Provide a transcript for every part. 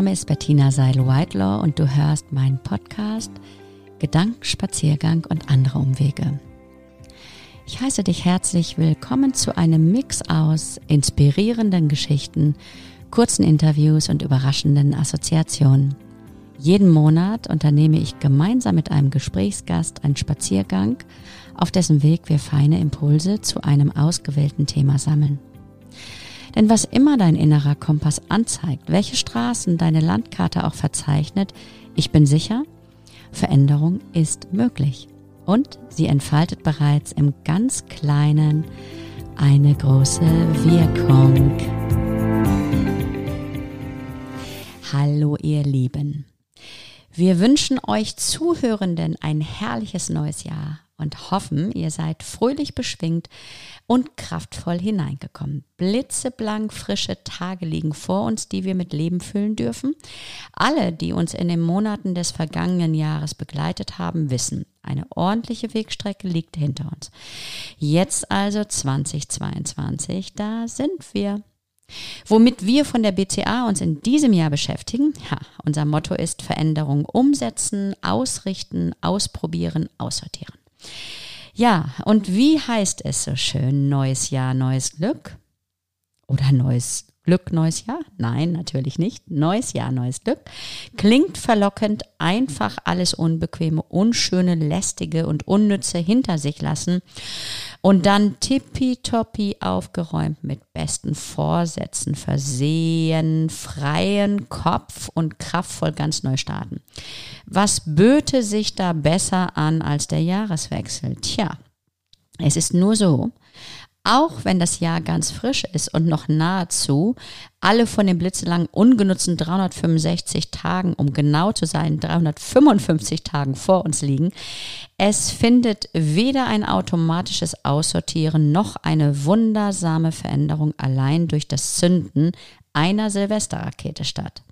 Name ist Bettina Seil-Whitelaw und du hörst meinen Podcast Gedankenspaziergang und andere Umwege. Ich heiße dich herzlich willkommen zu einem Mix aus inspirierenden Geschichten, kurzen Interviews und überraschenden Assoziationen. Jeden Monat unternehme ich gemeinsam mit einem Gesprächsgast einen Spaziergang, auf dessen Weg wir feine Impulse zu einem ausgewählten Thema sammeln. Denn was immer dein innerer Kompass anzeigt, welche Straßen deine Landkarte auch verzeichnet, ich bin sicher, Veränderung ist möglich. Und sie entfaltet bereits im ganz kleinen eine große Wirkung. Hallo ihr Lieben. Wir wünschen euch Zuhörenden ein herrliches neues Jahr und hoffen, ihr seid fröhlich beschwingt und kraftvoll hineingekommen. Blitzeblank frische Tage liegen vor uns, die wir mit Leben füllen dürfen. Alle, die uns in den Monaten des vergangenen Jahres begleitet haben, wissen, eine ordentliche Wegstrecke liegt hinter uns. Jetzt also 2022, da sind wir. Womit wir von der BCA uns in diesem Jahr beschäftigen, ja, unser Motto ist Veränderung umsetzen, ausrichten, ausprobieren, aussortieren. Ja, und wie heißt es so schön? Neues Jahr, neues Glück? Oder neues Glück, neues Jahr? Nein, natürlich nicht. Neues Jahr, neues Glück. Klingt verlockend, einfach alles Unbequeme, Unschöne, Lästige und Unnütze hinter sich lassen und dann tippitoppi aufgeräumt mit besten Vorsätzen versehen, freien Kopf und kraftvoll ganz neu starten. Was böte sich da besser an als der Jahreswechsel? Tja, es ist nur so, auch wenn das Jahr ganz frisch ist und noch nahezu alle von den blitzelangen ungenutzten 365 Tagen, um genau zu sein, 355 Tagen vor uns liegen, es findet weder ein automatisches Aussortieren noch eine wundersame Veränderung allein durch das Zünden einer Silvesterrakete statt.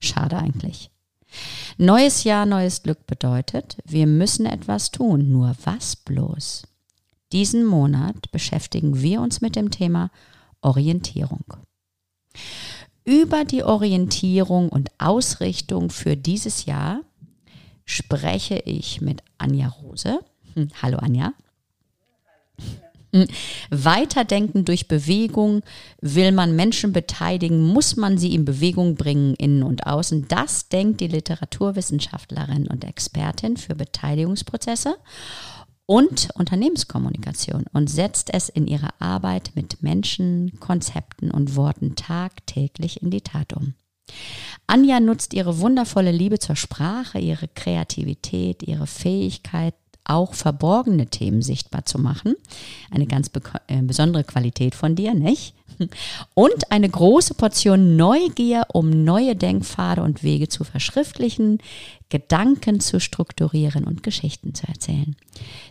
Schade eigentlich. Neues Jahr, neues Glück bedeutet, wir müssen etwas tun, nur was bloß? Diesen Monat beschäftigen wir uns mit dem Thema Orientierung. Über die Orientierung und Ausrichtung für dieses Jahr spreche ich mit Anja Rose. Hm, hallo Anja. Weiterdenken durch Bewegung. Will man Menschen beteiligen, muss man sie in Bewegung bringen, innen und außen. Das denkt die Literaturwissenschaftlerin und Expertin für Beteiligungsprozesse und Unternehmenskommunikation und setzt es in ihrer Arbeit mit Menschen, Konzepten und Worten tagtäglich in die Tat um. Anja nutzt ihre wundervolle Liebe zur Sprache, ihre Kreativität, ihre Fähigkeit, auch verborgene Themen sichtbar zu machen. Eine ganz äh, besondere Qualität von dir, nicht? Und eine große Portion Neugier, um neue Denkpfade und Wege zu verschriftlichen, Gedanken zu strukturieren und Geschichten zu erzählen.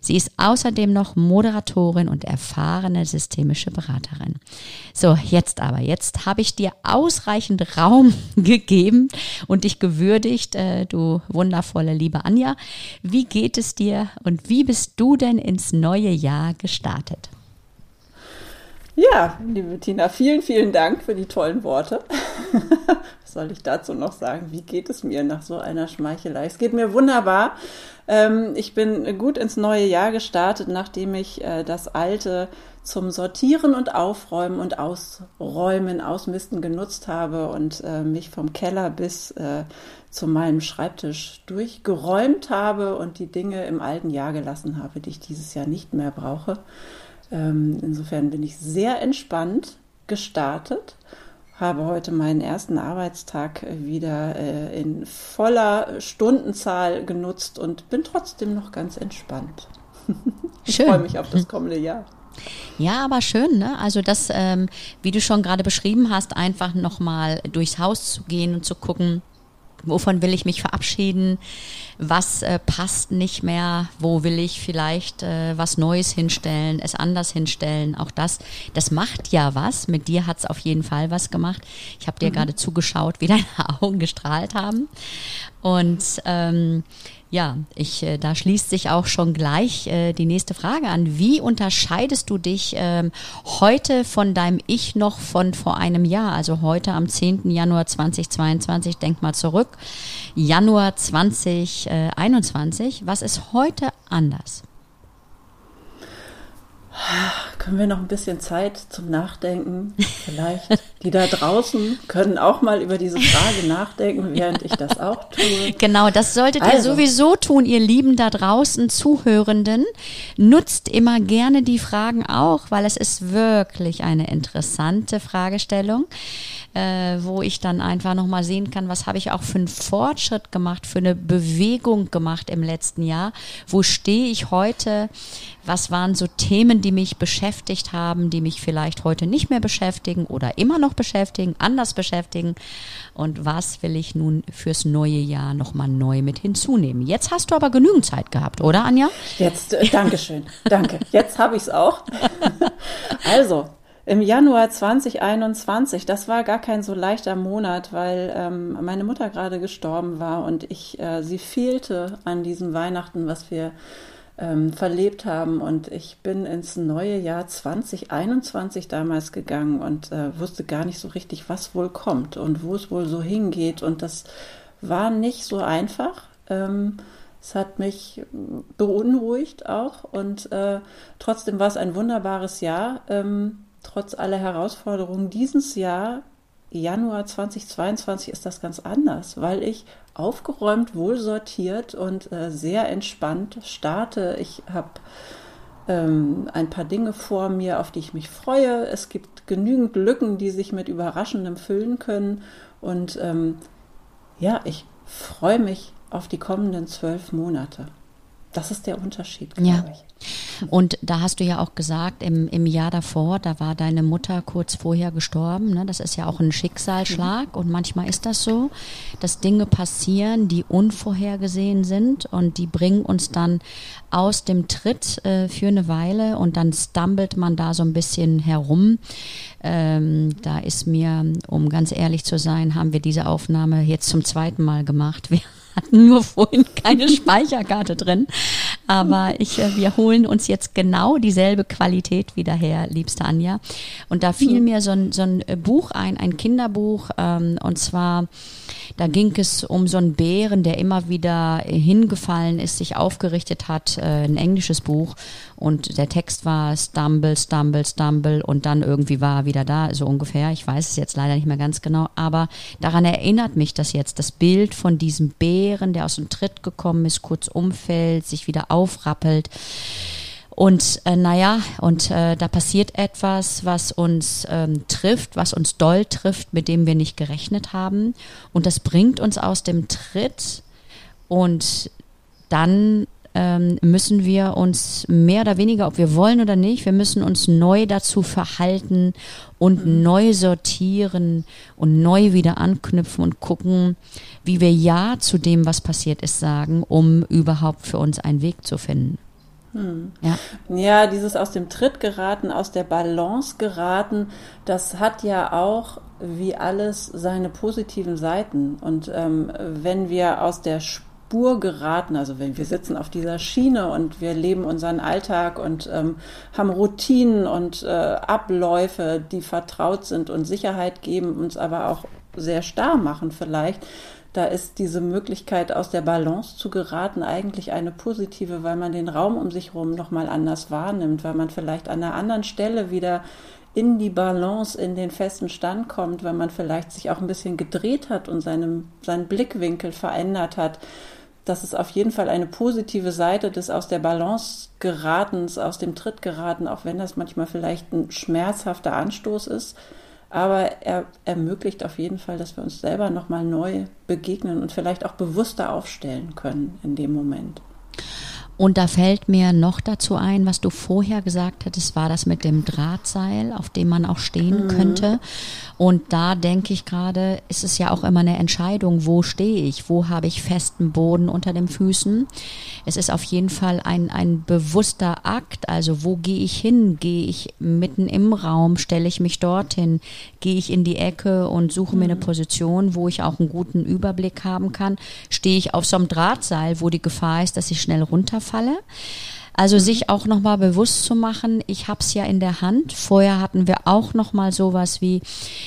Sie ist außerdem noch Moderatorin und erfahrene systemische Beraterin. So, jetzt aber, jetzt habe ich dir ausreichend Raum gegeben und dich gewürdigt, äh, du wundervolle liebe Anja. Wie geht es dir und wie bist du denn ins neue Jahr gestartet? Ja, liebe Tina, vielen, vielen Dank für die tollen Worte. Was soll ich dazu noch sagen? Wie geht es mir nach so einer Schmeichelei? Es geht mir wunderbar. Ähm, ich bin gut ins neue Jahr gestartet, nachdem ich äh, das alte zum Sortieren und Aufräumen und Ausräumen, Ausmisten genutzt habe und äh, mich vom Keller bis äh, zu meinem Schreibtisch durchgeräumt habe und die Dinge im alten Jahr gelassen habe, die ich dieses Jahr nicht mehr brauche. Ähm, insofern bin ich sehr entspannt gestartet, habe heute meinen ersten Arbeitstag wieder äh, in voller Stundenzahl genutzt und bin trotzdem noch ganz entspannt. ich freue mich auf das kommende Jahr. Ja, aber schön, ne? Also das, ähm, wie du schon gerade beschrieben hast, einfach nochmal durchs Haus zu gehen und zu gucken, wovon will ich mich verabschieden, was äh, passt nicht mehr, wo will ich vielleicht äh, was Neues hinstellen, es anders hinstellen. Auch das, das macht ja was. Mit dir hat es auf jeden Fall was gemacht. Ich habe dir mhm. gerade zugeschaut, wie deine Augen gestrahlt haben. Und ähm, ja, ich, äh, da schließt sich auch schon gleich äh, die nächste Frage an. Wie unterscheidest du dich ähm, heute von deinem Ich noch von vor einem Jahr? Also heute am 10. Januar 2022, denk mal zurück, Januar 2021. Was ist heute anders? Können wir noch ein bisschen Zeit zum Nachdenken? Vielleicht. Die da draußen können auch mal über diese Frage nachdenken, während ich das auch tue. Genau, das solltet also. ihr sowieso tun, ihr Lieben da draußen Zuhörenden. Nutzt immer gerne die Fragen auch, weil es ist wirklich eine interessante Fragestellung äh, wo ich dann einfach nochmal sehen kann, was habe ich auch für einen Fortschritt gemacht, für eine Bewegung gemacht im letzten Jahr. Wo stehe ich heute? Was waren so Themen, die mich beschäftigt haben, die mich vielleicht heute nicht mehr beschäftigen oder immer noch beschäftigen, anders beschäftigen? Und was will ich nun fürs neue Jahr nochmal neu mit hinzunehmen? Jetzt hast du aber genügend Zeit gehabt, oder Anja? Jetzt, äh, Dankeschön, danke. Jetzt habe ich es auch. also, im Januar 2021, das war gar kein so leichter Monat, weil ähm, meine Mutter gerade gestorben war und ich, äh, sie fehlte an diesem Weihnachten, was wir ähm, verlebt haben. Und ich bin ins neue Jahr 2021 damals gegangen und äh, wusste gar nicht so richtig, was wohl kommt und wo es wohl so hingeht. Und das war nicht so einfach. Ähm, es hat mich beunruhigt auch und äh, trotzdem war es ein wunderbares Jahr. Ähm, trotz aller Herausforderungen dieses Jahr, Januar 2022, ist das ganz anders, weil ich aufgeräumt, wohlsortiert und äh, sehr entspannt starte. Ich habe ähm, ein paar Dinge vor mir, auf die ich mich freue. Es gibt genügend Lücken, die sich mit Überraschendem füllen können. Und ähm, ja, ich freue mich auf die kommenden zwölf Monate. Das ist der Unterschied, glaube ja. ich. Und da hast du ja auch gesagt, im, im Jahr davor, da war deine Mutter kurz vorher gestorben. Ne? Das ist ja auch ein Schicksalsschlag. Mhm. Und manchmal ist das so, dass Dinge passieren, die unvorhergesehen sind und die bringen uns dann aus dem Tritt äh, für eine Weile und dann stumbelt man da so ein bisschen herum. Ähm, da ist mir, um ganz ehrlich zu sein, haben wir diese Aufnahme jetzt zum zweiten Mal gemacht. Wir hatten nur vorhin keine Speicherkarte drin. Aber ich, äh, wir holen uns jetzt genau dieselbe Qualität wieder her, liebste Anja. Und da fiel mhm. mir so ein, so ein äh, Buch ein, ein Kinderbuch, ähm, und zwar, da ging es um so einen Bären, der immer wieder hingefallen ist, sich aufgerichtet hat, äh, ein englisches Buch. Und der Text war Stumble, Stumble, Stumble und dann irgendwie war er wieder da, so ungefähr. Ich weiß es jetzt leider nicht mehr ganz genau, aber daran erinnert mich das jetzt, das Bild von diesem Bären, der aus dem Tritt gekommen ist, kurz umfällt, sich wieder aufrappelt. Und äh, naja, und äh, da passiert etwas, was uns ähm, trifft, was uns doll trifft, mit dem wir nicht gerechnet haben. Und das bringt uns aus dem Tritt. Und dann ähm, müssen wir uns mehr oder weniger, ob wir wollen oder nicht, wir müssen uns neu dazu verhalten und mhm. neu sortieren und neu wieder anknüpfen und gucken, wie wir Ja zu dem, was passiert ist, sagen, um überhaupt für uns einen Weg zu finden. Hm. Ja. ja, dieses aus dem Tritt geraten, aus der Balance geraten, das hat ja auch wie alles seine positiven Seiten. Und ähm, wenn wir aus der Spur Spur geraten. Also wenn wir sitzen auf dieser Schiene und wir leben unseren Alltag und ähm, haben Routinen und äh, Abläufe, die vertraut sind und Sicherheit geben, uns aber auch sehr starr machen vielleicht. Da ist diese Möglichkeit, aus der Balance zu geraten, eigentlich eine positive, weil man den Raum um sich herum nochmal anders wahrnimmt, weil man vielleicht an einer anderen Stelle wieder in die Balance, in den festen Stand kommt, weil man vielleicht sich auch ein bisschen gedreht hat und seinem, seinen Blickwinkel verändert hat das ist auf jeden Fall eine positive Seite des aus der Balance geratens, aus dem Tritt geraten, auch wenn das manchmal vielleicht ein schmerzhafter Anstoß ist. Aber er ermöglicht auf jeden Fall, dass wir uns selber nochmal neu begegnen und vielleicht auch bewusster aufstellen können in dem Moment. Und da fällt mir noch dazu ein, was du vorher gesagt hattest, war das mit dem Drahtseil, auf dem man auch stehen mhm. könnte. Und da denke ich gerade, ist es ja auch immer eine Entscheidung, wo stehe ich, wo habe ich festen Boden unter den Füßen. Es ist auf jeden Fall ein, ein bewusster Akt, also wo gehe ich hin? Gehe ich mitten im Raum, stelle ich mich dorthin, gehe ich in die Ecke und suche mir eine mhm. Position, wo ich auch einen guten Überblick haben kann. Stehe ich auf so einem Drahtseil, wo die Gefahr ist, dass ich schnell runterfalle. Also sich auch nochmal bewusst zu machen, ich habe es ja in der Hand. Vorher hatten wir auch nochmal sowas wie,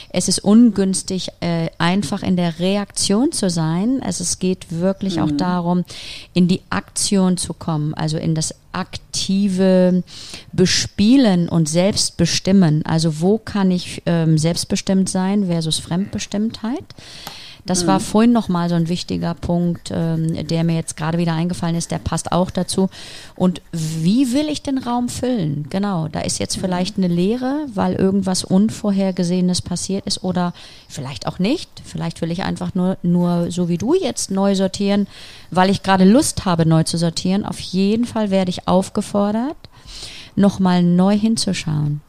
es ist ungünstig, äh, einfach in der Reaktion zu sein. Also es geht wirklich mhm. auch darum, in die Aktion zu kommen, also in das aktive Bespielen und Selbstbestimmen. Also wo kann ich ähm, selbstbestimmt sein versus Fremdbestimmtheit? Das mhm. war vorhin nochmal so ein wichtiger Punkt, ähm, der mir jetzt gerade wieder eingefallen ist, der passt auch dazu. Und wie will ich den Raum füllen? Genau, da ist jetzt mhm. vielleicht eine Leere, weil irgendwas Unvorhergesehenes passiert ist oder vielleicht auch nicht. Vielleicht will ich einfach nur, nur so wie du jetzt neu sortieren, weil ich gerade Lust habe, neu zu sortieren. Auf jeden Fall werde ich aufgefordert, nochmal neu hinzuschauen.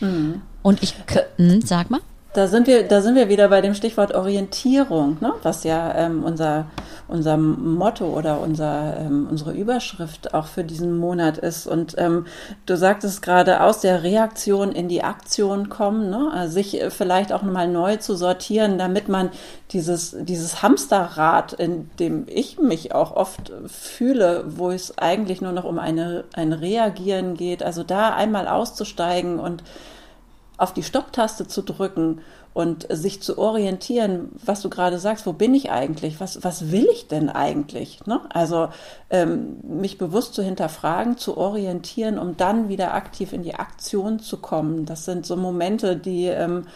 Mhm. Und ich, mh, hm, sag mal. Da sind wir, da sind wir wieder bei dem Stichwort Orientierung, ne? was ja ähm, unser, unser Motto oder unser, ähm, unsere Überschrift auch für diesen Monat ist. Und ähm, du sagtest gerade, aus der Reaktion in die Aktion kommen, ne? also sich vielleicht auch nochmal neu zu sortieren, damit man dieses, dieses Hamsterrad, in dem ich mich auch oft fühle, wo es eigentlich nur noch um eine, ein Reagieren geht, also da einmal auszusteigen und auf die Stopptaste zu drücken und sich zu orientieren, was du gerade sagst, wo bin ich eigentlich, was, was will ich denn eigentlich? Ne? Also ähm, mich bewusst zu hinterfragen, zu orientieren, um dann wieder aktiv in die Aktion zu kommen. Das sind so Momente, die, ähm,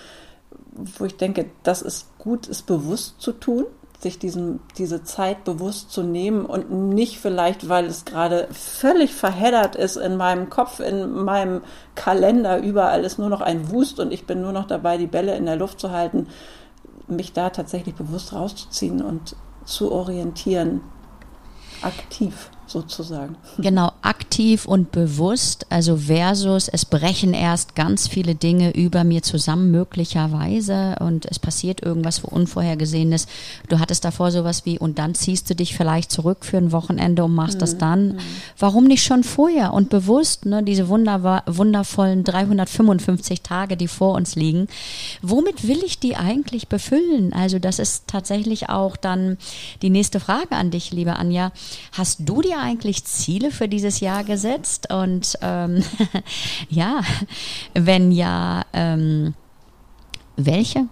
wo ich denke, das ist gut, es bewusst zu tun sich diesen, diese Zeit bewusst zu nehmen und nicht vielleicht, weil es gerade völlig verheddert ist in meinem Kopf, in meinem Kalender, überall ist nur noch ein Wust und ich bin nur noch dabei, die Bälle in der Luft zu halten, mich da tatsächlich bewusst rauszuziehen und zu orientieren, aktiv sozusagen. Genau, aktiv und bewusst, also versus es brechen erst ganz viele Dinge über mir zusammen möglicherweise und es passiert irgendwas Unvorhergesehenes. Du hattest davor sowas wie und dann ziehst du dich vielleicht zurück für ein Wochenende und machst mhm. das dann. Mhm. Warum nicht schon vorher und bewusst, ne, diese wunderbar, wundervollen 355 Tage, die vor uns liegen. Womit will ich die eigentlich befüllen? Also das ist tatsächlich auch dann die nächste Frage an dich, liebe Anja. Hast du dir eigentlich Ziele für dieses Jahr gesetzt? Und ähm, ja, wenn ja, ähm, welche?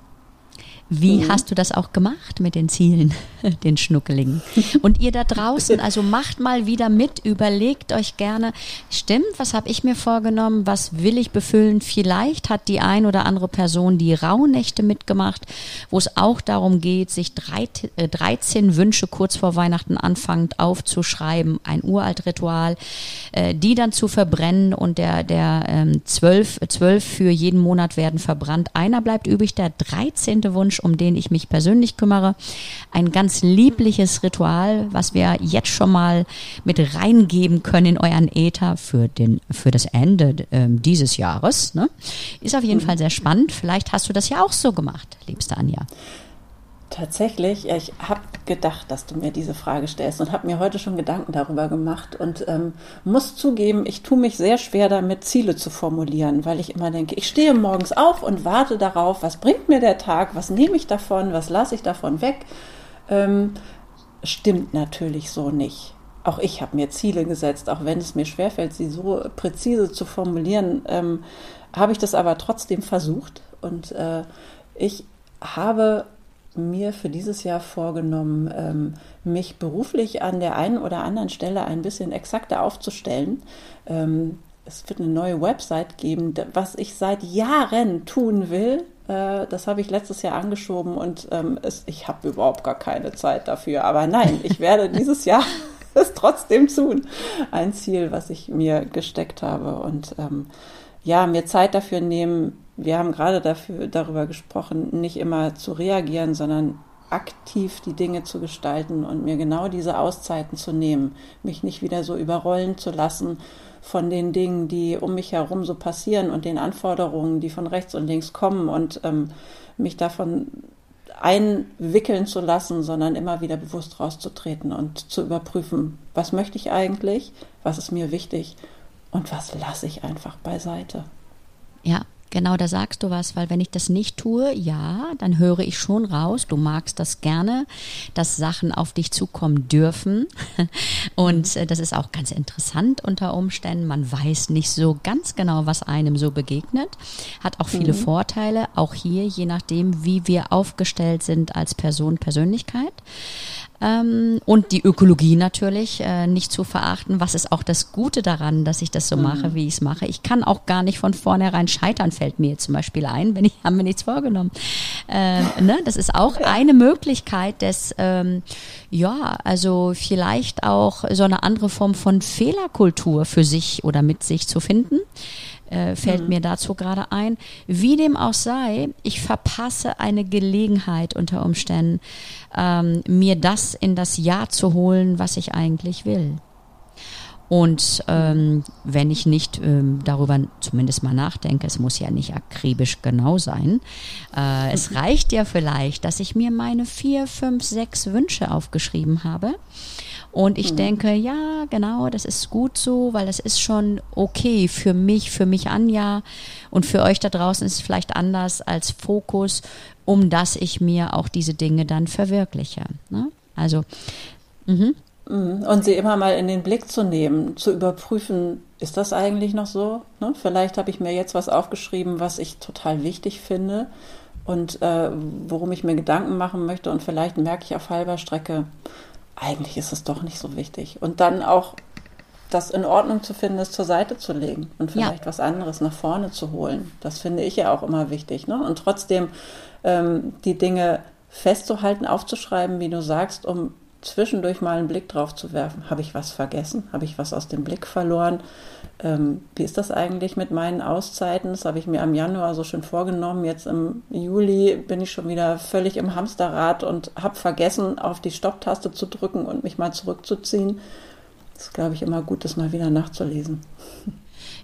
Wie mhm. hast du das auch gemacht mit den Zielen, den Schnuckeligen? Und ihr da draußen, also macht mal wieder mit, überlegt euch gerne, stimmt, was habe ich mir vorgenommen, was will ich befüllen? Vielleicht hat die ein oder andere Person die Rauhnächte mitgemacht, wo es auch darum geht, sich 13 äh, Wünsche kurz vor Weihnachten anfangend aufzuschreiben, ein Uraltritual, äh, die dann zu verbrennen und der, der ähm, zwölf, zwölf für jeden Monat werden verbrannt. Einer bleibt übrig, der 13. Wunsch um den ich mich persönlich kümmere. Ein ganz liebliches Ritual, was wir jetzt schon mal mit reingeben können in euren Äther für, den, für das Ende äh, dieses Jahres. Ne? Ist auf jeden mhm. Fall sehr spannend. Vielleicht hast du das ja auch so gemacht, liebste Anja. Tatsächlich, ja, ich habe gedacht, dass du mir diese Frage stellst und habe mir heute schon Gedanken darüber gemacht und ähm, muss zugeben, ich tue mich sehr schwer damit, Ziele zu formulieren, weil ich immer denke, ich stehe morgens auf und warte darauf, was bringt mir der Tag, was nehme ich davon, was lasse ich davon weg. Ähm, stimmt natürlich so nicht. Auch ich habe mir Ziele gesetzt, auch wenn es mir schwerfällt, sie so präzise zu formulieren, ähm, habe ich das aber trotzdem versucht und äh, ich habe mir für dieses Jahr vorgenommen, ähm, mich beruflich an der einen oder anderen Stelle ein bisschen exakter aufzustellen. Ähm, es wird eine neue Website geben, was ich seit Jahren tun will. Äh, das habe ich letztes Jahr angeschoben und ähm, ich habe überhaupt gar keine Zeit dafür. Aber nein, ich werde dieses Jahr es trotzdem tun. Ein Ziel, was ich mir gesteckt habe und ja, mir Zeit dafür nehmen, wir haben gerade dafür, darüber gesprochen, nicht immer zu reagieren, sondern aktiv die Dinge zu gestalten und mir genau diese Auszeiten zu nehmen, mich nicht wieder so überrollen zu lassen von den Dingen, die um mich herum so passieren und den Anforderungen, die von rechts und links kommen und ähm, mich davon einwickeln zu lassen, sondern immer wieder bewusst rauszutreten und zu überprüfen, was möchte ich eigentlich, was ist mir wichtig und was lasse ich einfach beiseite. Ja, Genau, da sagst du was, weil wenn ich das nicht tue, ja, dann höre ich schon raus, du magst das gerne, dass Sachen auf dich zukommen dürfen. Und äh, das ist auch ganz interessant unter Umständen. Man weiß nicht so ganz genau, was einem so begegnet. Hat auch viele mhm. Vorteile, auch hier, je nachdem, wie wir aufgestellt sind als Person, Persönlichkeit. Ähm, und die Ökologie natürlich äh, nicht zu verachten. Was ist auch das Gute daran, dass ich das so mhm. mache, wie ich es mache? Ich kann auch gar nicht von vornherein scheitern, fällt mir zum Beispiel ein, wenn ich haben mir nichts vorgenommen. Äh, ne? Das ist auch eine Möglichkeit des, ähm, ja, also vielleicht auch so eine andere Form von Fehlerkultur für sich oder mit sich zu finden äh, fällt mhm. mir dazu gerade ein. Wie dem auch sei, ich verpasse eine Gelegenheit unter Umständen, ähm, mir das in das Ja zu holen, was ich eigentlich will. Und ähm, wenn ich nicht ähm, darüber zumindest mal nachdenke, es muss ja nicht akribisch genau sein, äh, es reicht ja vielleicht, dass ich mir meine vier, fünf, sechs Wünsche aufgeschrieben habe und ich mhm. denke, ja, genau, das ist gut so, weil das ist schon okay für mich, für mich Anja und für euch da draußen ist es vielleicht anders als Fokus, um dass ich mir auch diese Dinge dann verwirkliche. Ne? Also, mhm. mhm. und sie immer mal in den Blick zu nehmen, zu überprüfen, ist das eigentlich noch so? Ne? Vielleicht habe ich mir jetzt was aufgeschrieben, was ich total wichtig finde und äh, worum ich mir Gedanken machen möchte und vielleicht merke ich auf halber Strecke, eigentlich ist es doch nicht so wichtig. Und dann auch das in Ordnung zu finden, es zur Seite zu legen und vielleicht ja. was anderes nach vorne zu holen. Das finde ich ja auch immer wichtig. Ne? Und trotzdem ähm, die Dinge festzuhalten, aufzuschreiben, wie du sagst, um zwischendurch mal einen Blick drauf zu werfen. Habe ich was vergessen? Habe ich was aus dem Blick verloren? Ähm, wie ist das eigentlich mit meinen Auszeiten? Das habe ich mir am Januar so schön vorgenommen. Jetzt im Juli bin ich schon wieder völlig im Hamsterrad und habe vergessen, auf die Stopptaste zu drücken und mich mal zurückzuziehen. Das ist, glaube ich, immer gut, das mal wieder nachzulesen.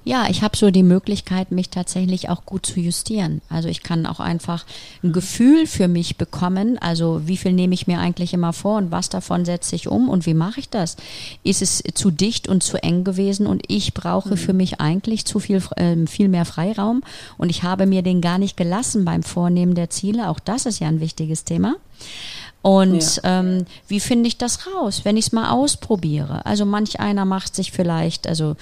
Ja, ich habe so die Möglichkeit, mich tatsächlich auch gut zu justieren. Also ich kann auch einfach ein Gefühl für mich bekommen. Also wie viel nehme ich mir eigentlich immer vor und was davon setze ich um und wie mache ich das? Ist es zu dicht und zu eng gewesen und ich brauche mhm. für mich eigentlich zu viel, äh, viel mehr Freiraum und ich habe mir den gar nicht gelassen beim Vornehmen der Ziele. Auch das ist ja ein wichtiges Thema. Und ja. ähm, wie finde ich das raus, wenn ich es mal ausprobiere? Also manch einer macht sich vielleicht, also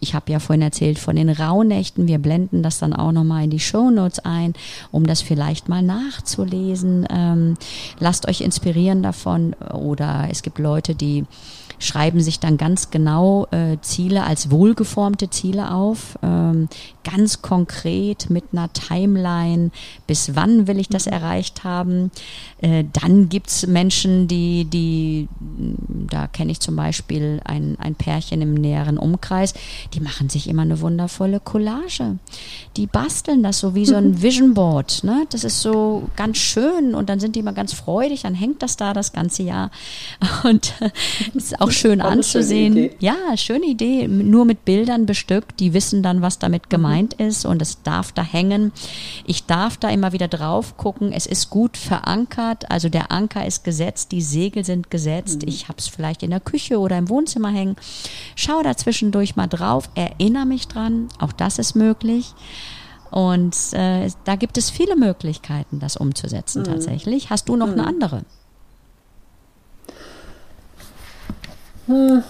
ich habe ja vorhin erzählt von den Rauhnächten. Wir blenden das dann auch nochmal in die Shownotes ein, um das vielleicht mal nachzulesen. Ähm, lasst euch inspirieren davon. Oder es gibt Leute, die schreiben sich dann ganz genau äh, Ziele als wohlgeformte Ziele auf, ähm, ganz konkret mit einer Timeline, bis wann will ich das mhm. erreicht haben. Äh, dann gibt's Menschen, die, die, da kenne ich zum Beispiel ein, ein Pärchen im näheren Umkreis, die machen sich immer eine wundervolle Collage. Die basteln das so wie so ein Vision Board. Ne? Das ist so ganz schön und dann sind die immer ganz freudig, dann hängt das da das ganze Jahr. Und äh, ist auch schön anzusehen. Ja, schöne Idee. Nur mit Bildern bestückt, die wissen dann, was damit mhm. gemeint ist und es darf da hängen. Ich darf da immer wieder drauf gucken. Es ist gut verankert, also der Anker ist gesetzt, die Segel sind gesetzt. Mhm. Ich habe es vielleicht in der Küche oder im Wohnzimmer hängen. Schau da zwischendurch mal drauf, erinnere mich dran. Auch das ist möglich. Und äh, da gibt es viele Möglichkeiten, das umzusetzen mhm. tatsächlich. Hast du noch mhm. eine andere? Hm.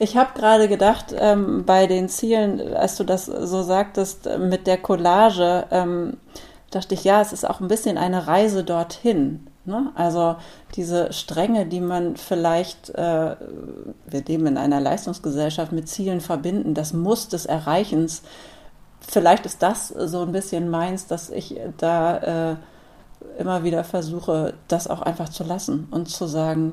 Ich habe gerade gedacht, ähm, bei den Zielen, als du das so sagtest, äh, mit der Collage, ähm, dachte ich, ja, es ist auch ein bisschen eine Reise dorthin. Ne? Also diese Stränge, die man vielleicht, äh, wir leben in einer Leistungsgesellschaft, mit Zielen verbinden, das Muss des Erreichens, vielleicht ist das so ein bisschen meins, dass ich da äh, immer wieder versuche, das auch einfach zu lassen und zu sagen,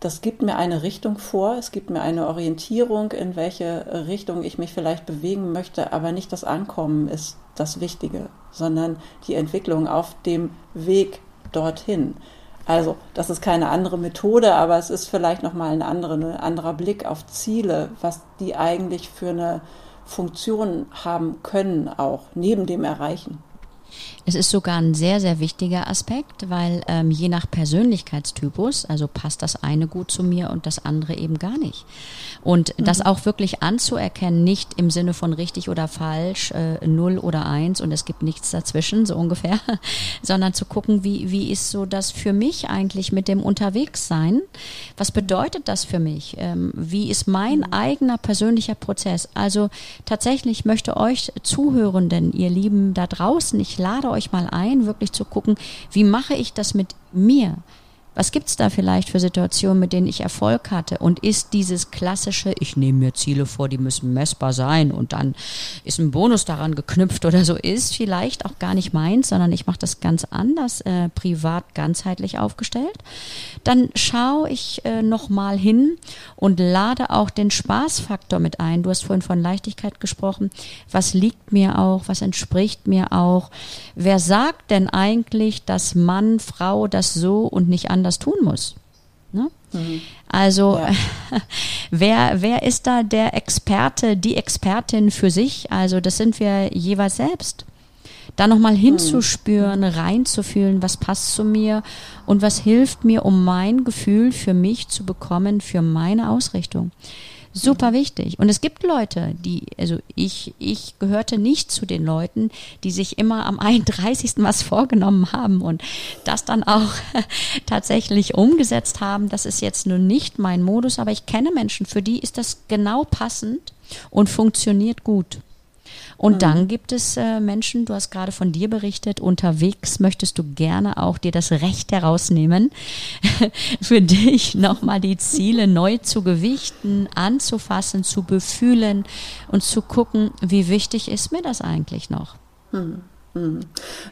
das gibt mir eine Richtung vor, es gibt mir eine Orientierung, in welche Richtung ich mich vielleicht bewegen möchte, aber nicht das Ankommen ist das Wichtige, sondern die Entwicklung auf dem Weg dorthin. Also, das ist keine andere Methode, aber es ist vielleicht nochmal ein, andere, ein anderer Blick auf Ziele, was die eigentlich für eine Funktion haben können, auch neben dem Erreichen. Es ist sogar ein sehr, sehr wichtiger Aspekt, weil ähm, je nach Persönlichkeitstypus, also passt das eine gut zu mir und das andere eben gar nicht. Und mhm. das auch wirklich anzuerkennen, nicht im Sinne von richtig oder falsch, äh, null oder eins und es gibt nichts dazwischen, so ungefähr, sondern zu gucken, wie, wie ist so das für mich eigentlich mit dem Unterwegssein? Was bedeutet das für mich? Ähm, wie ist mein mhm. eigener persönlicher Prozess? Also tatsächlich möchte euch Zuhörenden, ihr Lieben da draußen, ich lade euch mal ein, wirklich zu gucken, wie mache ich das mit mir? Was gibt es da vielleicht für Situationen, mit denen ich Erfolg hatte? Und ist dieses klassische, ich nehme mir Ziele vor, die müssen messbar sein und dann ist ein Bonus daran geknüpft oder so, ist vielleicht auch gar nicht meins, sondern ich mache das ganz anders, äh, privat ganzheitlich aufgestellt. Dann schaue ich äh, nochmal hin und lade auch den Spaßfaktor mit ein. Du hast vorhin von Leichtigkeit gesprochen. Was liegt mir auch? Was entspricht mir auch? Wer sagt denn eigentlich, dass Mann, Frau das so und nicht anders anders tun muss. Ne? Mhm. Also ja. wer, wer ist da der Experte, die Expertin für sich? Also das sind wir jeweils selbst. Da nochmal mhm. hinzuspüren, mhm. reinzufühlen, was passt zu mir und was hilft mir, um mein Gefühl für mich zu bekommen, für meine Ausrichtung. Super wichtig. Und es gibt Leute, die, also ich, ich gehörte nicht zu den Leuten, die sich immer am 31. was vorgenommen haben und das dann auch tatsächlich umgesetzt haben. Das ist jetzt nun nicht mein Modus, aber ich kenne Menschen, für die ist das genau passend und funktioniert gut. Und mhm. dann gibt es äh, Menschen, du hast gerade von dir berichtet, unterwegs möchtest du gerne auch dir das Recht herausnehmen, für dich nochmal die Ziele neu zu gewichten, anzufassen, zu befühlen und zu gucken, wie wichtig ist mir das eigentlich noch. Mhm. mhm.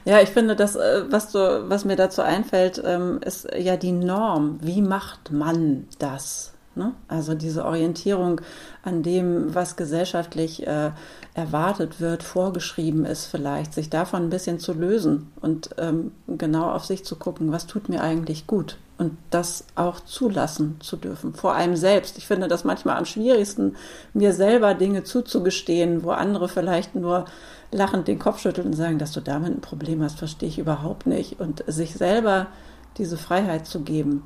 Ja, ich finde, das, äh, was, du, was mir dazu einfällt, ähm, ist ja die Norm. Wie macht man das? Ne? Also diese Orientierung an dem, was gesellschaftlich äh, erwartet wird, vorgeschrieben ist vielleicht, sich davon ein bisschen zu lösen und ähm, genau auf sich zu gucken, was tut mir eigentlich gut und das auch zulassen zu dürfen, vor einem selbst. Ich finde das manchmal am schwierigsten, mir selber Dinge zuzugestehen, wo andere vielleicht nur lachend den Kopf schütteln und sagen, dass du damit ein Problem hast, verstehe ich überhaupt nicht und sich selber diese Freiheit zu geben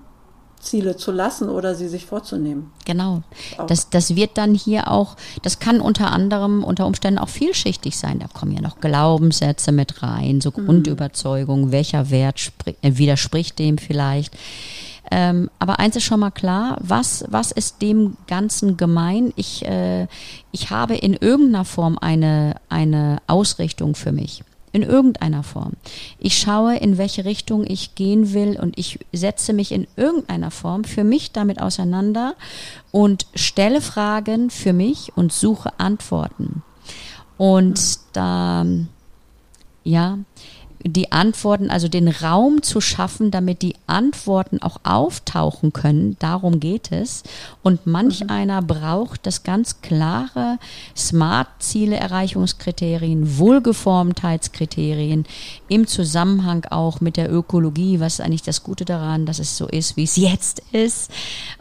Ziele zu lassen oder sie sich vorzunehmen. Genau. Das, das wird dann hier auch, das kann unter anderem unter Umständen auch vielschichtig sein. Da kommen ja noch Glaubenssätze mit rein, so mhm. Grundüberzeugungen, welcher Wert äh, widerspricht dem vielleicht. Ähm, aber eins ist schon mal klar, was, was ist dem Ganzen gemein? Ich, äh, ich habe in irgendeiner Form eine, eine Ausrichtung für mich in irgendeiner Form. Ich schaue, in welche Richtung ich gehen will und ich setze mich in irgendeiner Form für mich damit auseinander und stelle Fragen für mich und suche Antworten. Und da, ja, die Antworten, also den Raum zu schaffen, damit die Antworten auch auftauchen können. Darum geht es. Und manch mhm. einer braucht das ganz klare Smart-Ziele-Erreichungskriterien, Wohlgeformtheitskriterien im Zusammenhang auch mit der Ökologie. Was ist eigentlich das Gute daran, dass es so ist, wie es jetzt ist?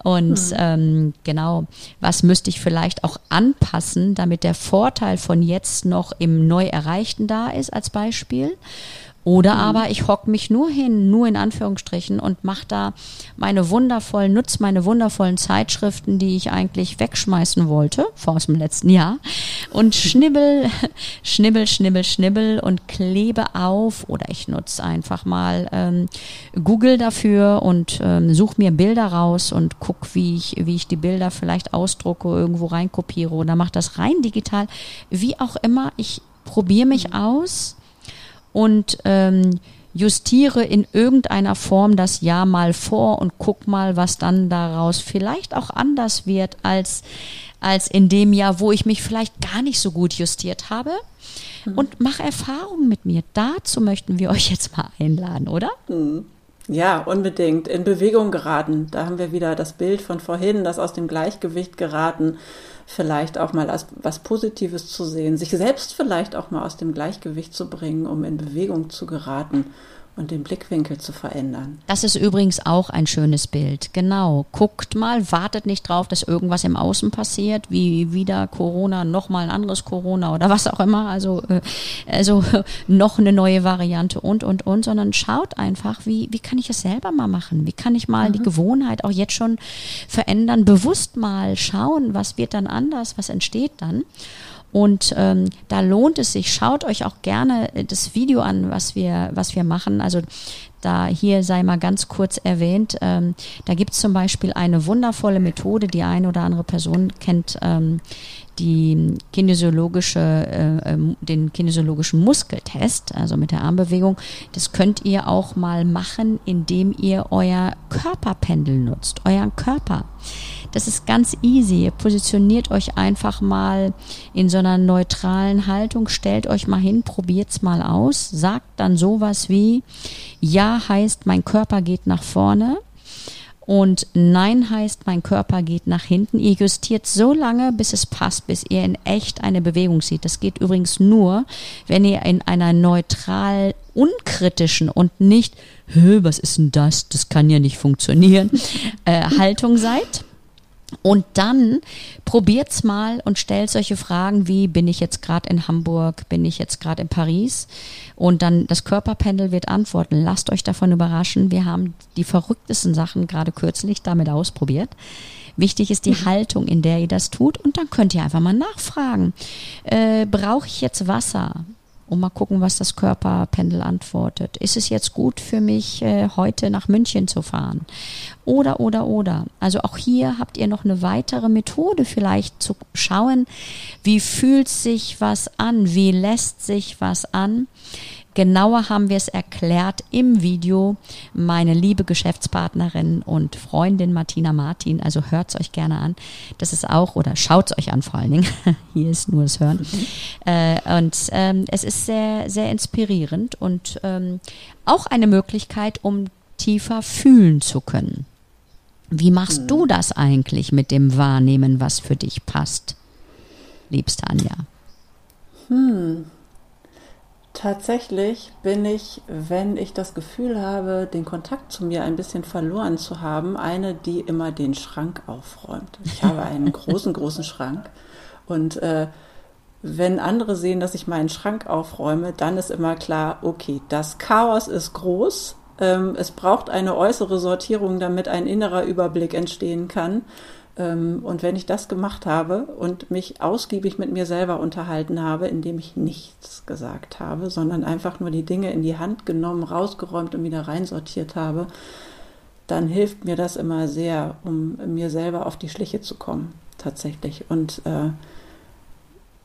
Und mhm. ähm, genau, was müsste ich vielleicht auch anpassen, damit der Vorteil von jetzt noch im Neu-Erreichten da ist, als Beispiel? Oder mhm. aber ich hock mich nur hin, nur in Anführungsstrichen und mache da meine wundervollen, nutze meine wundervollen Zeitschriften, die ich eigentlich wegschmeißen wollte, vor aus dem letzten Jahr, und schnibbel, schnibbel, schnibbel, schnibbel und klebe auf. Oder ich nutze einfach mal ähm, Google dafür und ähm, suche mir Bilder raus und guck, wie ich, wie ich die Bilder vielleicht ausdrucke, irgendwo reinkopiere oder mache das rein digital. Wie auch immer, ich probiere mich mhm. aus und ähm, justiere in irgendeiner Form das Jahr mal vor und guck mal, was dann daraus vielleicht auch anders wird als, als in dem Jahr, wo ich mich vielleicht gar nicht so gut justiert habe. Mhm. Und mach Erfahrungen mit mir. Dazu möchten wir euch jetzt mal einladen, oder? Mhm. Ja, unbedingt. In Bewegung geraten. Da haben wir wieder das Bild von vorhin, das aus dem Gleichgewicht geraten vielleicht auch mal als was Positives zu sehen, sich selbst vielleicht auch mal aus dem Gleichgewicht zu bringen, um in Bewegung zu geraten und den Blickwinkel zu verändern. Das ist übrigens auch ein schönes Bild. Genau. Guckt mal, wartet nicht drauf, dass irgendwas im Außen passiert, wie wieder Corona, nochmal ein anderes Corona oder was auch immer. Also, äh, also noch eine neue Variante und, und, und, sondern schaut einfach, wie, wie kann ich es selber mal machen? Wie kann ich mal mhm. die Gewohnheit auch jetzt schon verändern? Bewusst mal schauen, was wird dann anders, was entsteht dann? Und ähm, da lohnt es sich. Schaut euch auch gerne äh, das Video an, was wir, was wir machen. Also da hier sei mal ganz kurz erwähnt, ähm, da gibt es zum Beispiel eine wundervolle Methode, die eine oder andere Person kennt, ähm, die kinesiologische, äh, ähm, den kinesiologischen Muskeltest, also mit der Armbewegung. Das könnt ihr auch mal machen, indem ihr euer Körperpendel nutzt, euren Körper. Das ist ganz easy. Ihr positioniert euch einfach mal in so einer neutralen Haltung, stellt euch mal hin, probiert's mal aus, sagt dann sowas wie, ja heißt, mein Körper geht nach vorne. Und Nein heißt, mein Körper geht nach hinten. Ihr justiert so lange, bis es passt, bis ihr in echt eine Bewegung seht. Das geht übrigens nur, wenn ihr in einer neutral unkritischen und nicht, was ist denn das? Das kann ja nicht funktionieren, äh, Haltung seid. Und dann probiert's mal und stellt solche Fragen wie, bin ich jetzt gerade in Hamburg, bin ich jetzt gerade in Paris? Und dann das Körperpendel wird antworten. Lasst euch davon überraschen. Wir haben die verrücktesten Sachen gerade kürzlich damit ausprobiert. Wichtig ist die mhm. Haltung, in der ihr das tut. Und dann könnt ihr einfach mal nachfragen. Äh, Brauche ich jetzt Wasser? Und mal gucken, was das Körperpendel antwortet. Ist es jetzt gut für mich, äh, heute nach München zu fahren? Oder, oder, oder. Also auch hier habt ihr noch eine weitere Methode vielleicht zu schauen, wie fühlt sich was an, wie lässt sich was an. Genauer haben wir es erklärt im Video. Meine liebe Geschäftspartnerin und Freundin Martina Martin, also hört es euch gerne an. Das ist auch, oder schaut es euch an vor allen Dingen. Hier ist nur das Hören. Mhm. Äh, und ähm, es ist sehr, sehr inspirierend und ähm, auch eine Möglichkeit, um tiefer fühlen zu können. Wie machst mhm. du das eigentlich mit dem Wahrnehmen, was für dich passt, liebste Anja? Hm. Tatsächlich bin ich, wenn ich das Gefühl habe, den Kontakt zu mir ein bisschen verloren zu haben, eine, die immer den Schrank aufräumt. Ich habe einen großen, großen Schrank und äh, wenn andere sehen, dass ich meinen Schrank aufräume, dann ist immer klar, okay, das Chaos ist groß. Ähm, es braucht eine äußere Sortierung, damit ein innerer Überblick entstehen kann. Ähm, und wenn ich das gemacht habe und mich ausgiebig mit mir selber unterhalten habe, indem ich nichts gesagt habe, sondern einfach nur die Dinge in die Hand genommen, rausgeräumt und wieder reinsortiert habe, dann hilft mir das immer sehr, um mir selber auf die Schliche zu kommen, tatsächlich. Und äh,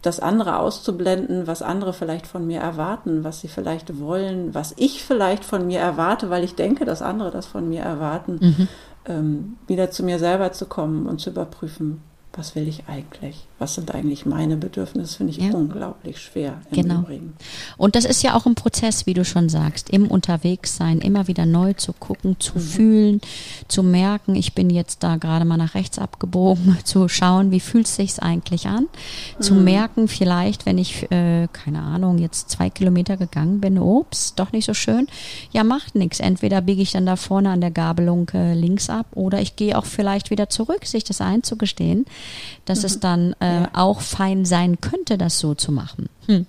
das andere auszublenden, was andere vielleicht von mir erwarten, was sie vielleicht wollen, was ich vielleicht von mir erwarte, weil ich denke, dass andere das von mir erwarten. Mhm ähm, wieder zu mir selber zu kommen und zu überprüfen, was will ich eigentlich? Was sind eigentlich meine Bedürfnisse? Finde ich ja. unglaublich schwer. genau. Übrigen. Und das ist ja auch ein Prozess, wie du schon sagst, im Unterwegssein, immer wieder neu zu gucken, zu mhm. fühlen, zu merken, ich bin jetzt da gerade mal nach rechts abgebogen, zu schauen, wie fühlt es sich eigentlich an, mhm. zu merken, vielleicht, wenn ich, äh, keine Ahnung, jetzt zwei Kilometer gegangen bin, ups, doch nicht so schön, ja, macht nichts. Entweder biege ich dann da vorne an der Gabelung äh, links ab oder ich gehe auch vielleicht wieder zurück, sich das einzugestehen dass mhm. es dann äh, ja. auch fein sein könnte, das so zu machen. Hm.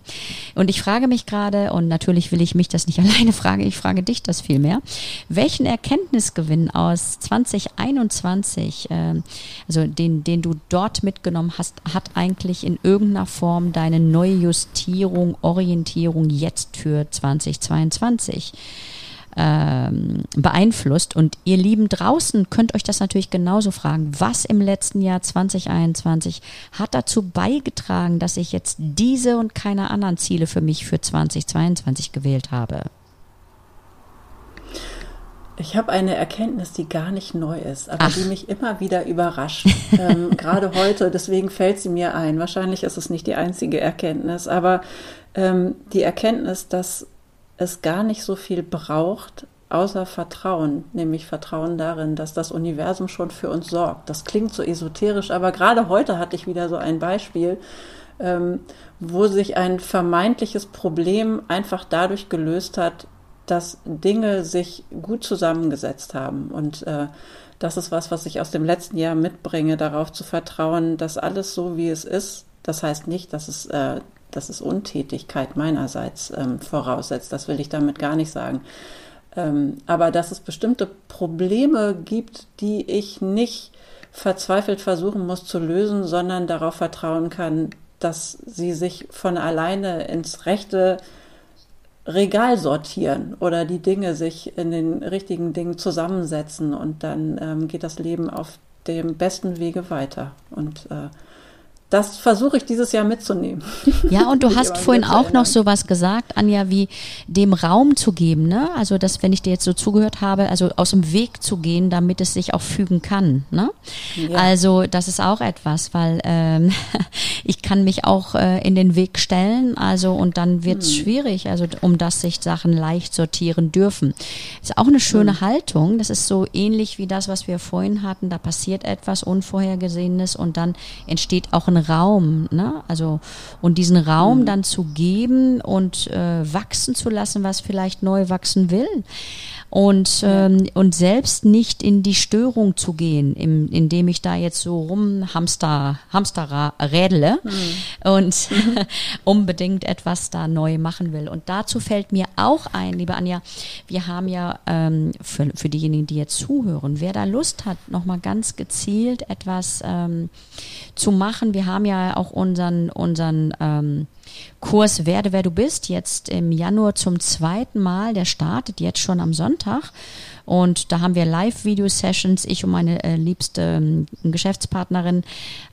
Und ich frage mich gerade, und natürlich will ich mich das nicht alleine fragen, ich frage dich das vielmehr, welchen Erkenntnisgewinn aus 2021, äh, also den, den du dort mitgenommen hast, hat eigentlich in irgendeiner Form deine Neujustierung, Orientierung jetzt für 2022? Ähm, beeinflusst. Und ihr Lieben draußen könnt euch das natürlich genauso fragen. Was im letzten Jahr 2021 hat dazu beigetragen, dass ich jetzt diese und keine anderen Ziele für mich für 2022 gewählt habe? Ich habe eine Erkenntnis, die gar nicht neu ist, aber Ach. die mich immer wieder überrascht. ähm, Gerade heute, deswegen fällt sie mir ein. Wahrscheinlich ist es nicht die einzige Erkenntnis, aber ähm, die Erkenntnis, dass es gar nicht so viel braucht, außer Vertrauen, nämlich Vertrauen darin, dass das Universum schon für uns sorgt. Das klingt so esoterisch, aber gerade heute hatte ich wieder so ein Beispiel, ähm, wo sich ein vermeintliches Problem einfach dadurch gelöst hat, dass Dinge sich gut zusammengesetzt haben. Und äh, das ist was, was ich aus dem letzten Jahr mitbringe, darauf zu vertrauen, dass alles so, wie es ist, das heißt nicht, dass es, äh, dass es Untätigkeit meinerseits ähm, voraussetzt. Das will ich damit gar nicht sagen. Ähm, aber dass es bestimmte Probleme gibt, die ich nicht verzweifelt versuchen muss zu lösen, sondern darauf vertrauen kann, dass sie sich von alleine ins rechte Regal sortieren oder die Dinge sich in den richtigen Dingen zusammensetzen und dann ähm, geht das Leben auf dem besten Wege weiter. Und äh, das versuche ich dieses Jahr mitzunehmen. Ja, und du hast vorhin auch noch so was gesagt, Anja, wie dem Raum zu geben, ne? Also, dass, wenn ich dir jetzt so zugehört habe, also aus dem Weg zu gehen, damit es sich auch fügen kann, ne? Ja. Also, das ist auch etwas, weil ähm, ich kann mich auch äh, in den Weg stellen, also, und dann wird es hm. schwierig, also, um dass sich Sachen leicht sortieren dürfen. Ist auch eine schöne hm. Haltung. Das ist so ähnlich wie das, was wir vorhin hatten. Da passiert etwas Unvorhergesehenes und dann entsteht auch ein Raum, ne? Also und diesen Raum mhm. dann zu geben und äh, wachsen zu lassen, was vielleicht neu wachsen will und, ähm, und selbst nicht in die Störung zu gehen, im, indem ich da jetzt so rum Hamster, Hamster rädle mhm. und mhm. unbedingt etwas da neu machen will. Und dazu fällt mir auch ein, liebe Anja, wir haben ja ähm, für, für diejenigen, die jetzt zuhören, wer da Lust hat, nochmal ganz gezielt etwas ähm, zu machen. Wir haben ja auch unseren, unseren ähm, Kurs Werde, wer du bist, jetzt im Januar zum zweiten Mal. Der startet jetzt schon am Sonntag. Und da haben wir Live-Video-Sessions, ich und meine äh, liebste ähm, Geschäftspartnerin.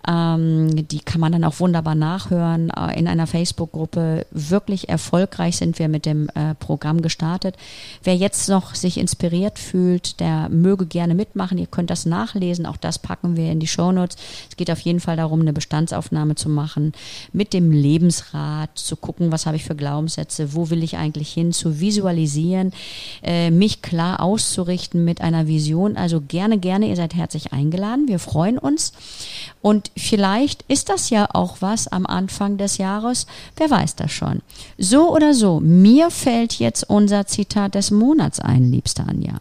Ähm, die kann man dann auch wunderbar nachhören äh, in einer Facebook-Gruppe. Wirklich erfolgreich sind wir mit dem äh, Programm gestartet. Wer jetzt noch sich inspiriert fühlt, der möge gerne mitmachen. Ihr könnt das nachlesen. Auch das packen wir in die Shownotes. Es geht auf jeden Fall darum, eine Bestandsaufnahme zu machen mit dem Lebensrat, zu gucken, was habe ich für Glaubenssätze, wo will ich eigentlich hin, zu visualisieren, äh, mich klar auszuprobieren auszurichten mit einer Vision. Also gerne, gerne, ihr seid herzlich eingeladen. Wir freuen uns. Und vielleicht ist das ja auch was am Anfang des Jahres. Wer weiß das schon. So oder so, mir fällt jetzt unser Zitat des Monats ein, liebste Anja.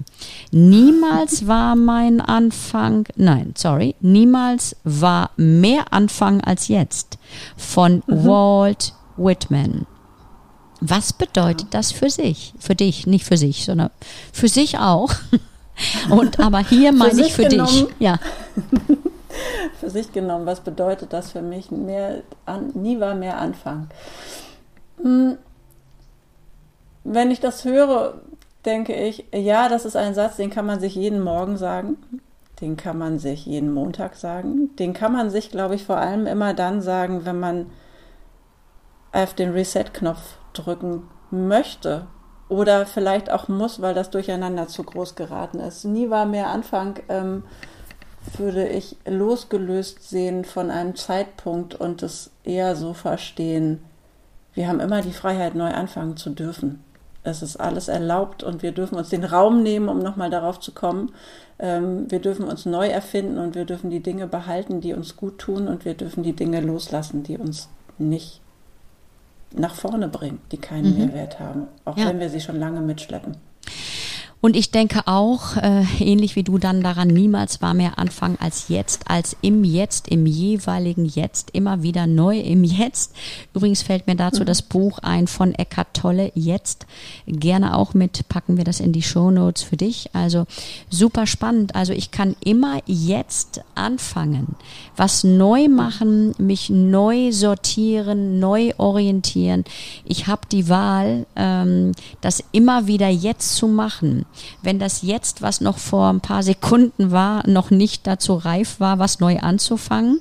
Niemals war mein Anfang, nein, sorry, niemals war mehr Anfang als jetzt. Von mhm. Walt Whitman. Was bedeutet das für sich? Für dich, nicht für sich, sondern für sich auch. Und aber hier meine ich für genommen, dich. Ja. für sich genommen, was bedeutet das für mich? Mehr an, nie war mehr Anfang. Hm. Wenn ich das höre, denke ich, ja, das ist ein Satz, den kann man sich jeden Morgen sagen. Den kann man sich jeden Montag sagen. Den kann man sich, glaube ich, vor allem immer dann sagen, wenn man auf den Reset-Knopf drücken möchte oder vielleicht auch muss, weil das Durcheinander zu groß geraten ist. Nie war mehr Anfang, ähm, würde ich losgelöst sehen von einem Zeitpunkt und es eher so verstehen, wir haben immer die Freiheit, neu anfangen zu dürfen. Es ist alles erlaubt und wir dürfen uns den Raum nehmen, um nochmal darauf zu kommen. Ähm, wir dürfen uns neu erfinden und wir dürfen die Dinge behalten, die uns gut tun und wir dürfen die Dinge loslassen, die uns nicht nach vorne bringen, die keinen mhm. Mehrwert haben, auch ja. wenn wir sie schon lange mitschleppen. Und ich denke auch, äh, ähnlich wie du dann daran, niemals war mehr Anfang als jetzt, als im Jetzt, im jeweiligen Jetzt, immer wieder neu im Jetzt. Übrigens fällt mir dazu mhm. das Buch ein von Eckhart Tolle, Jetzt. Gerne auch mit, packen wir das in die Show Notes für dich. Also super spannend. Also ich kann immer jetzt anfangen, was neu machen, mich neu sortieren, neu orientieren. Ich habe die Wahl, ähm, das immer wieder jetzt zu machen wenn das jetzt, was noch vor ein paar Sekunden war, noch nicht dazu reif war, was neu anzufangen,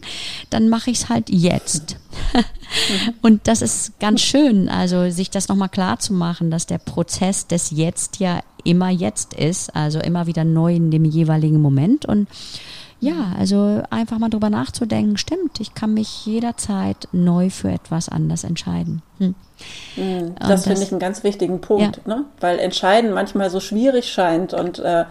dann mache ich es halt jetzt. und das ist ganz schön, also sich das nochmal klar zu machen, dass der Prozess des Jetzt ja immer jetzt ist, also immer wieder neu in dem jeweiligen Moment und ja, also einfach mal drüber nachzudenken, stimmt, ich kann mich jederzeit neu für etwas anders entscheiden. Hm. hm das, das finde ich einen ganz wichtigen Punkt, ja. ne? weil Entscheiden manchmal so schwierig scheint und äh,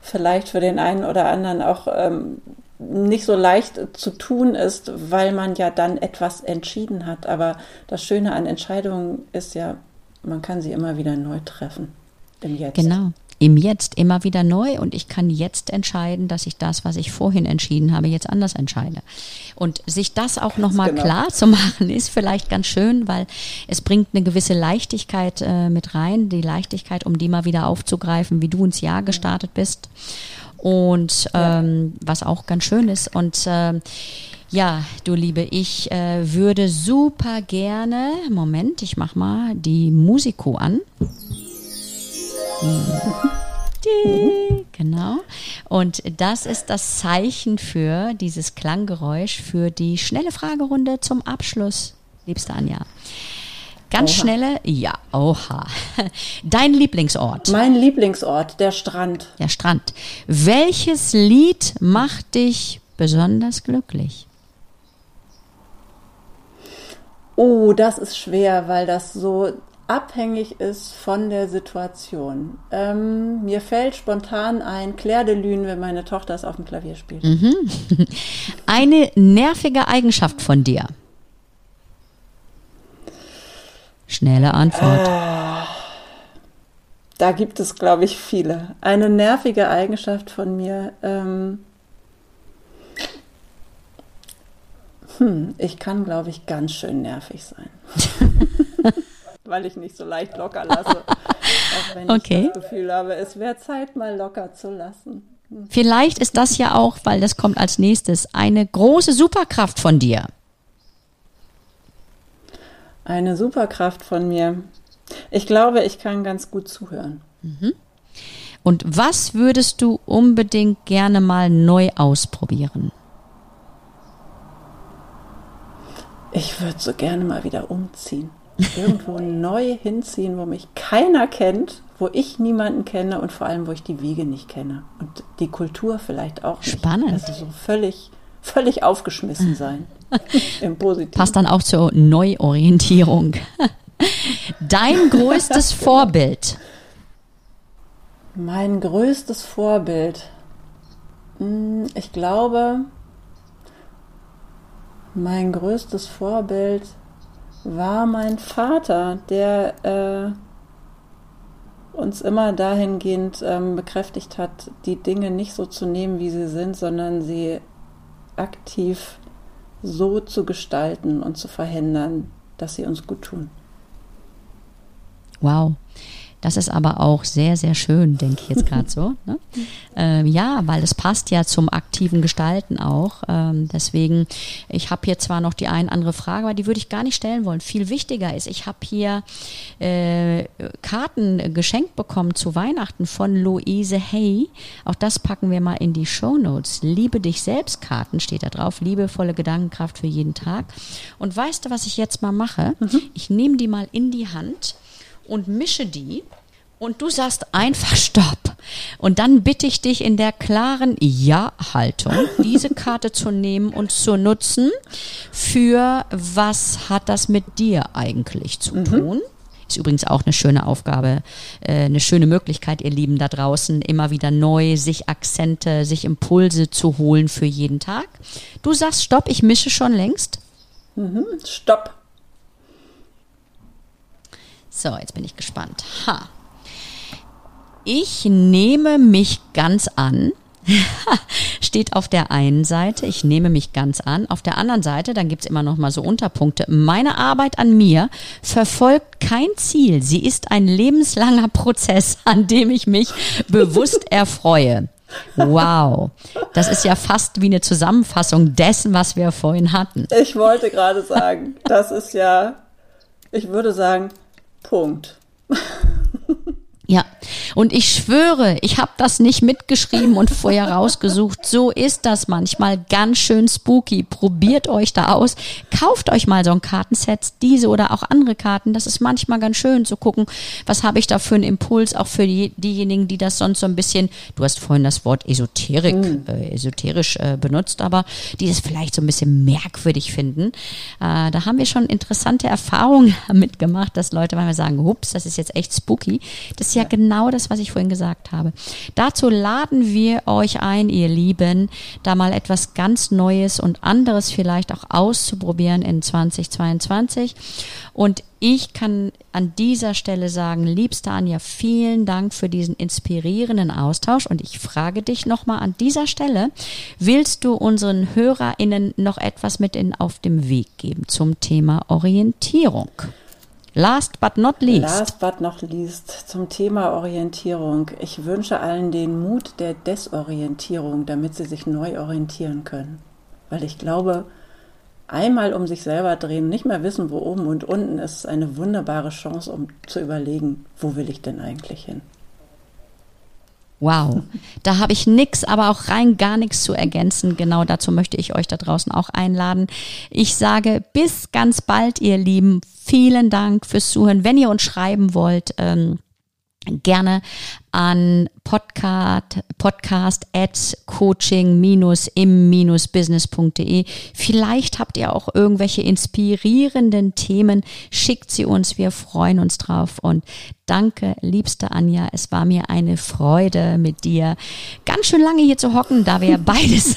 vielleicht für den einen oder anderen auch ähm, nicht so leicht zu tun ist, weil man ja dann etwas entschieden hat. Aber das Schöne an Entscheidungen ist ja, man kann sie immer wieder neu treffen. im Jetzt. Genau. Im Jetzt immer wieder neu und ich kann jetzt entscheiden, dass ich das, was ich vorhin entschieden habe, jetzt anders entscheide. Und sich das auch nochmal genau. klar zu machen, ist vielleicht ganz schön, weil es bringt eine gewisse Leichtigkeit äh, mit rein, die Leichtigkeit, um die mal wieder aufzugreifen, wie du ins Jahr gestartet bist. Und ähm, was auch ganz schön ist. Und ähm, ja, du Liebe, ich äh, würde super gerne, Moment, ich mach mal die Musiko an. Genau. Und das ist das Zeichen für dieses Klanggeräusch für die schnelle Fragerunde zum Abschluss, liebste Anja. Ganz Oha. schnelle, ja, oha. Dein Lieblingsort, Mein Lieblingsort, der Strand. der Strand. Welches Lied macht dich besonders glücklich? Oh, das ist schwer, weil das so abhängig ist von der Situation. Ähm, mir fällt spontan ein Claire de Lune, wenn meine Tochter es auf dem Klavier spielt. Eine nervige Eigenschaft von dir. Schnelle Antwort. Da gibt es, glaube ich, viele. Eine nervige Eigenschaft von mir. Ähm, hm, ich kann, glaube ich, ganz schön nervig sein. Weil ich nicht so leicht locker lasse. Auch wenn Okay. ich das Gefühl habe, es wäre Zeit, mal locker zu lassen. Vielleicht ist das ja auch, weil das kommt als nächstes, eine große Superkraft von dir. Eine Superkraft von mir. Ich glaube, ich kann ganz gut zuhören. Und was würdest du unbedingt gerne mal neu ausprobieren? Ich würde so gerne mal wieder umziehen. Irgendwo neu hinziehen, wo mich keiner kennt, wo ich niemanden kenne und vor allem, wo ich die Wege nicht kenne. Und die Kultur vielleicht auch nicht. Spannend. Also so völlig, völlig aufgeschmissen sein. Im Positiven. Passt dann auch zur Neuorientierung. Dein größtes Vorbild. Mein größtes Vorbild. Hm, Ich glaube, mein größtes Vorbild war mein Vater, der äh, uns immer dahingehend ähm, bekräftigt hat, die Dinge nicht so zu nehmen, wie sie sind, sondern sie aktiv so zu gestalten und zu verhindern, dass sie uns gut tun. Wow. Das ist aber auch sehr, sehr schön, denke ich jetzt gerade so. Ne? Ähm, ja, weil es passt ja zum aktiven Gestalten auch. Ähm, deswegen, ich habe hier zwar noch die ein andere Frage, aber die würde ich gar nicht stellen wollen. Viel wichtiger ist, ich habe hier äh, Karten geschenkt bekommen zu Weihnachten von Luise Hay. Auch das packen wir mal in die Show Notes. Liebe dich selbst Karten steht da drauf. Liebevolle Gedankenkraft für jeden Tag. Und weißt du, was ich jetzt mal mache? Ich nehme die mal in die Hand und mische die und du sagst einfach Stopp. Und dann bitte ich dich in der klaren Ja-Haltung, diese Karte zu nehmen und zu nutzen für was hat das mit dir eigentlich zu tun? Ist übrigens auch eine schöne Aufgabe, äh, eine schöne Möglichkeit, ihr Lieben da draußen, immer wieder neu sich Akzente, sich Impulse zu holen für jeden Tag. Du sagst Stopp, ich mische schon längst. Stopp! So, jetzt bin ich gespannt. Ha. Ich nehme mich ganz an. Steht auf der einen Seite, ich nehme mich ganz an. Auf der anderen Seite, dann gibt's immer noch mal so Unterpunkte. Meine Arbeit an mir verfolgt kein Ziel. Sie ist ein lebenslanger Prozess, an dem ich mich bewusst erfreue. Wow, das ist ja fast wie eine Zusammenfassung dessen, was wir vorhin hatten. Ich wollte gerade sagen, das ist ja, ich würde sagen, Punkt. Ja, und ich schwöre, ich habe das nicht mitgeschrieben und vorher rausgesucht. So ist das manchmal ganz schön spooky. Probiert euch da aus. Kauft euch mal so ein Kartenset, diese oder auch andere Karten. Das ist manchmal ganz schön zu gucken, was habe ich da für einen Impuls, auch für die, diejenigen, die das sonst so ein bisschen, du hast vorhin das Wort Esoterik, äh, esoterisch äh, benutzt, aber die das vielleicht so ein bisschen merkwürdig finden. Äh, da haben wir schon interessante Erfahrungen mitgemacht, dass Leute manchmal sagen, hups, das ist jetzt echt spooky. Das ist ja genau das was ich vorhin gesagt habe. Dazu laden wir euch ein, ihr Lieben, da mal etwas ganz Neues und anderes vielleicht auch auszuprobieren in 2022. Und ich kann an dieser Stelle sagen, liebste Anja, vielen Dank für diesen inspirierenden Austausch. Und ich frage dich nochmal an dieser Stelle, willst du unseren HörerInnen noch etwas mit in, auf dem Weg geben zum Thema Orientierung? Last but not least. Last but not least zum Thema Orientierung. Ich wünsche allen den Mut der Desorientierung, damit sie sich neu orientieren können. Weil ich glaube, einmal um sich selber drehen, nicht mehr wissen, wo oben und unten ist, ist eine wunderbare Chance, um zu überlegen, wo will ich denn eigentlich hin. Wow, da habe ich nix, aber auch rein gar nichts zu ergänzen. Genau dazu möchte ich euch da draußen auch einladen. Ich sage bis ganz bald, ihr Lieben. Vielen Dank fürs Zuhören. Wenn ihr uns schreiben wollt, ähm, gerne an podcast, podcast at coaching-im-business.de. Vielleicht habt ihr auch irgendwelche inspirierenden Themen. Schickt sie uns. Wir freuen uns drauf. Und danke, liebste Anja. Es war mir eine Freude mit dir ganz schön lange hier zu hocken, da wir beides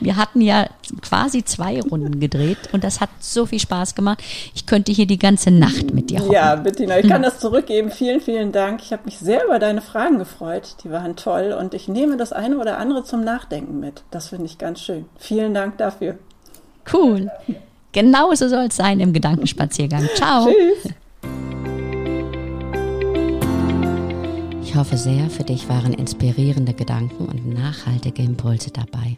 wir hatten ja quasi zwei Runden gedreht und das hat so viel Spaß gemacht. Ich könnte hier die ganze Nacht mit dir hocken. Ja, Bettina, ich kann das zurückgeben. Vielen, vielen Dank. Ich habe mich sehr über deine Fragen gefreut. Die waren toll und ich nehme das eine oder andere zum Nachdenken mit. Das finde ich ganz schön. Vielen Dank dafür. Cool. Genau so soll es sein im Gedankenspaziergang. Ciao. Tschüss. Ich hoffe sehr, für dich waren inspirierende Gedanken und nachhaltige Impulse dabei.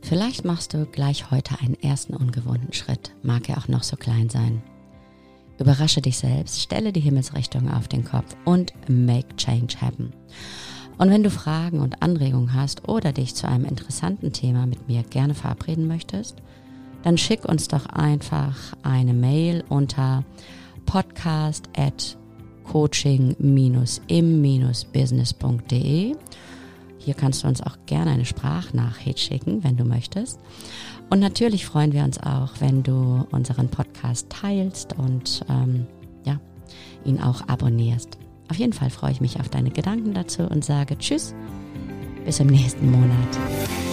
Vielleicht machst du gleich heute einen ersten ungewohnten Schritt, mag er auch noch so klein sein. Überrasche dich selbst, stelle die Himmelsrichtung auf den Kopf und make change happen. Und wenn du Fragen und Anregungen hast oder dich zu einem interessanten Thema mit mir gerne verabreden möchtest, dann schick uns doch einfach eine Mail unter podcast at coaching-im-business.de hier kannst du uns auch gerne eine Sprachnachricht schicken, wenn du möchtest. Und natürlich freuen wir uns auch, wenn du unseren Podcast teilst und ähm, ja, ihn auch abonnierst. Auf jeden Fall freue ich mich auf deine Gedanken dazu und sage Tschüss, bis im nächsten Monat.